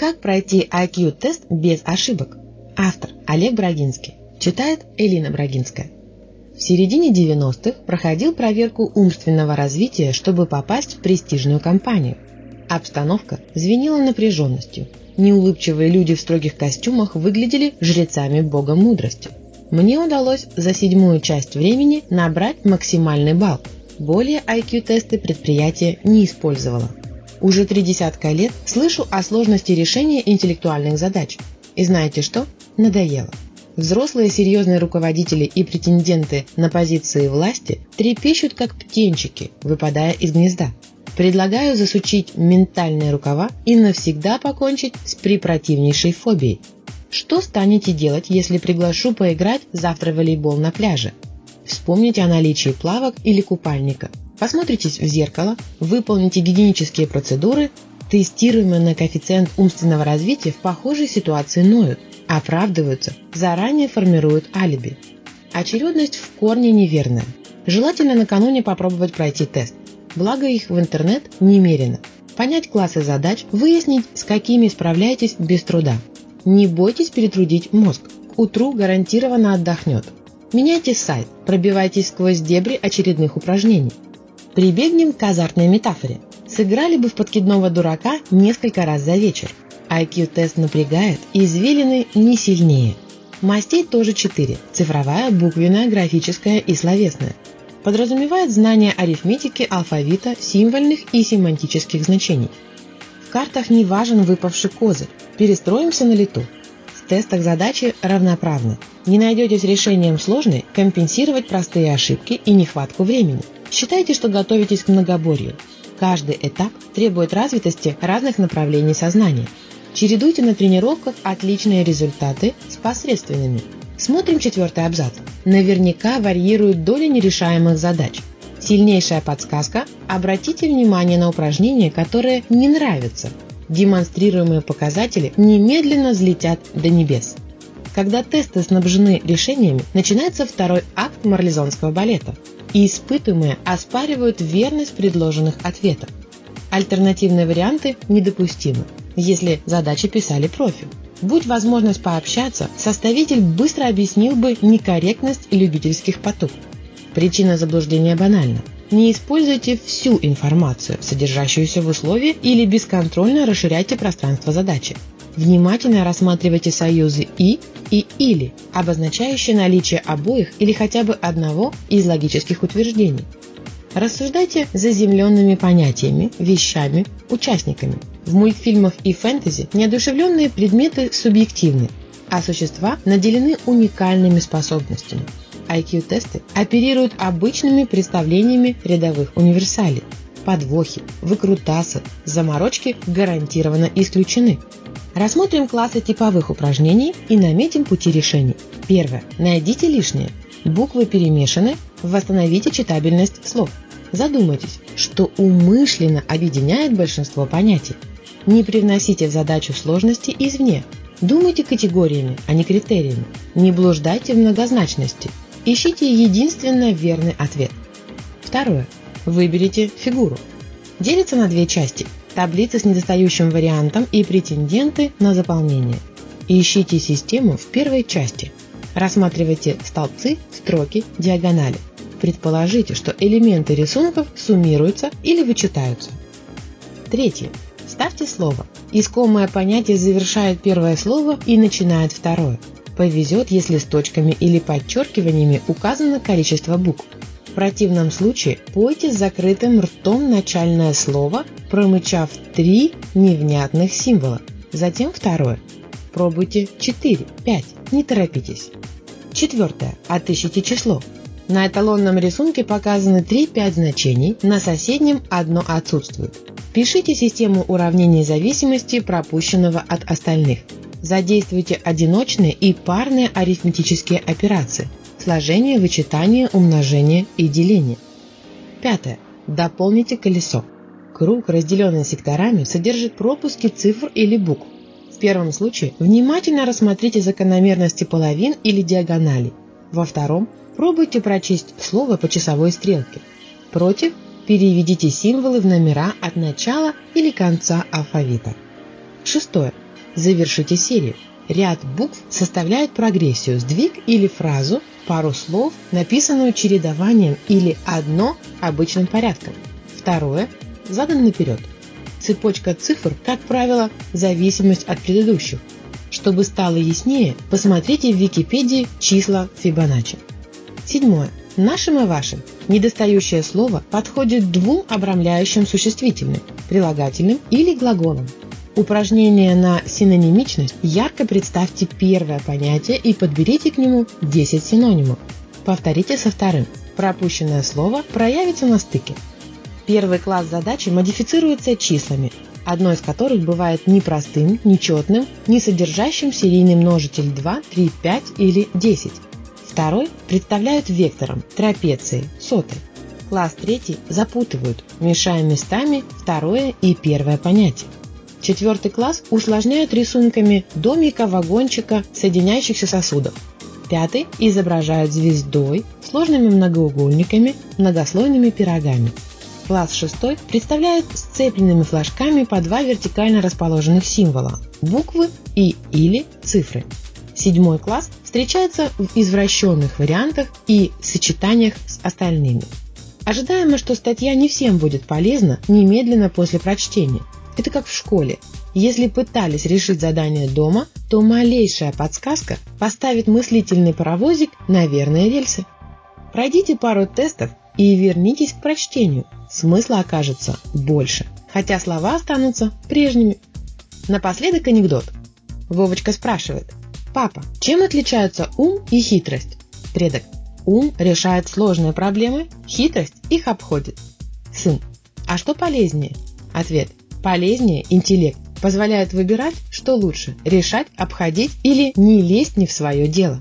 Как пройти IQ-тест без ошибок? Автор Олег Брагинский. Читает Элина Брагинская. В середине 90-х проходил проверку умственного развития, чтобы попасть в престижную компанию. Обстановка звенела напряженностью. Неулыбчивые люди в строгих костюмах выглядели жрецами бога мудрости. Мне удалось за седьмую часть времени набрать максимальный балл. Более IQ-тесты предприятие не использовало. Уже три десятка лет слышу о сложности решения интеллектуальных задач. И знаете что? Надоело. Взрослые серьезные руководители и претенденты на позиции власти трепещут как птенчики, выпадая из гнезда. Предлагаю засучить ментальные рукава и навсегда покончить с припротивнейшей фобией. Что станете делать, если приглашу поиграть завтра в волейбол на пляже? Вспомните о наличии плавок или купальника. Посмотритесь в зеркало, выполните гигиенические процедуры, тестируемые на коэффициент умственного развития в похожей ситуации ноют, оправдываются, заранее формируют алиби. Очередность в корне неверная. Желательно накануне попробовать пройти тест. Благо их в интернет немерено. Понять классы задач, выяснить, с какими справляетесь без труда. Не бойтесь перетрудить мозг. К утру гарантированно отдохнет. Меняйте сайт, пробивайтесь сквозь дебри очередных упражнений. Прибегнем к азартной метафоре. Сыграли бы в подкидного дурака несколько раз за вечер. IQ-тест напрягает, извилины не сильнее. Мастей тоже четыре – цифровая, буквенная, графическая и словесная. Подразумевает знание арифметики, алфавита, символьных и семантических значений. В картах не важен выпавший козырь. Перестроимся на лету. Тестах задачи равноправны. Не найдете с решением сложной компенсировать простые ошибки и нехватку времени – Считайте, что готовитесь к многоборью. Каждый этап требует развитости разных направлений сознания. Чередуйте на тренировках отличные результаты с посредственными. Смотрим четвертый абзац. Наверняка варьирует доля нерешаемых задач. Сильнейшая подсказка – обратите внимание на упражнения, которые не нравятся. Демонстрируемые показатели немедленно взлетят до небес. Когда тесты снабжены решениями, начинается второй акт марлезонского балета – и испытуемые оспаривают верность предложенных ответов. Альтернативные варианты недопустимы, если задачи писали профи. Будь возможность пообщаться, составитель быстро объяснил бы некорректность любительских поток. Причина заблуждения банальна. Не используйте всю информацию, содержащуюся в условии, или бесконтрольно расширяйте пространство задачи. Внимательно рассматривайте союзы «и» и «или», обозначающие наличие обоих или хотя бы одного из логических утверждений. Рассуждайте заземленными понятиями, вещами, участниками. В мультфильмах и фэнтези неодушевленные предметы субъективны, а существа наделены уникальными способностями. IQ-тесты оперируют обычными представлениями рядовых универсалей. Подвохи, выкрутасы, заморочки гарантированно исключены. Рассмотрим классы типовых упражнений и наметим пути решений. Первое. Найдите лишнее. Буквы перемешаны, восстановите читабельность слов. Задумайтесь, что умышленно объединяет большинство понятий. Не привносите в задачу сложности извне. Думайте категориями, а не критериями. Не блуждайте в многозначности. Ищите единственно верный ответ. Второе. Выберите фигуру. Делится на две части – таблицы с недостающим вариантом и претенденты на заполнение. Ищите систему в первой части. Рассматривайте столбцы, строки, диагонали. Предположите, что элементы рисунков суммируются или вычитаются. Третье. Ставьте слово. Искомое понятие завершает первое слово и начинает второе. Повезет, если с точками или подчеркиваниями указано количество букв. В противном случае пойте с закрытым ртом начальное слово, промычав три невнятных символа. Затем второе. Пробуйте 4, 5, не торопитесь. Четвертое. Отыщите число. На эталонном рисунке показаны 3-5 значений, на соседнем одно отсутствует. Пишите систему уравнений зависимости, пропущенного от остальных. Задействуйте одиночные и парные арифметические операции – сложение, вычитание, умножение и деление. Пятое. Дополните колесо. Круг, разделенный секторами, содержит пропуски цифр или букв. В первом случае внимательно рассмотрите закономерности половин или диагоналей. Во втором пробуйте прочесть слово по часовой стрелке. Против переведите символы в номера от начала или конца алфавита. Шестое. Завершите серию. Ряд букв составляет прогрессию, сдвиг или фразу, пару слов, написанную чередованием или одно обычным порядком. Второе. Задан наперед. Цепочка цифр, как правило, зависимость от предыдущих. Чтобы стало яснее, посмотрите в Википедии числа Фибоначчи. Седьмое. Нашим и вашим недостающее слово подходит двум обрамляющим существительным, прилагательным или глаголам. Упражнение на синонимичность ярко представьте первое понятие и подберите к нему 10 синонимов. Повторите со вторым. Пропущенное слово проявится на стыке. Первый класс задачи модифицируется числами, одно из которых бывает непростым, нечетным, не содержащим серийный множитель 2, 3, 5 или 10. Второй представляют вектором, трапецией, сотой. Класс третий запутывают, мешая местами второе и первое понятие. Четвертый класс усложняют рисунками домика, вагончика, соединяющихся сосудов. Пятый изображают звездой, сложными многоугольниками, многослойными пирогами. Класс 6 представляет сцепленными флажками по два вертикально расположенных символа – буквы и или цифры. Седьмой класс встречается в извращенных вариантах и сочетаниях с остальными. Ожидаемо, что статья не всем будет полезна немедленно после прочтения – это как в школе. Если пытались решить задание дома, то малейшая подсказка поставит мыслительный паровозик на верные рельсы. Пройдите пару тестов и вернитесь к прочтению. Смысла окажется больше, хотя слова останутся прежними. Напоследок анекдот. Вовочка спрашивает. Папа, чем отличаются ум и хитрость? Предок. Ум решает сложные проблемы, хитрость их обходит. Сын. А что полезнее? Ответ. Полезнее интеллект позволяет выбирать, что лучше – решать, обходить или не лезть не в свое дело.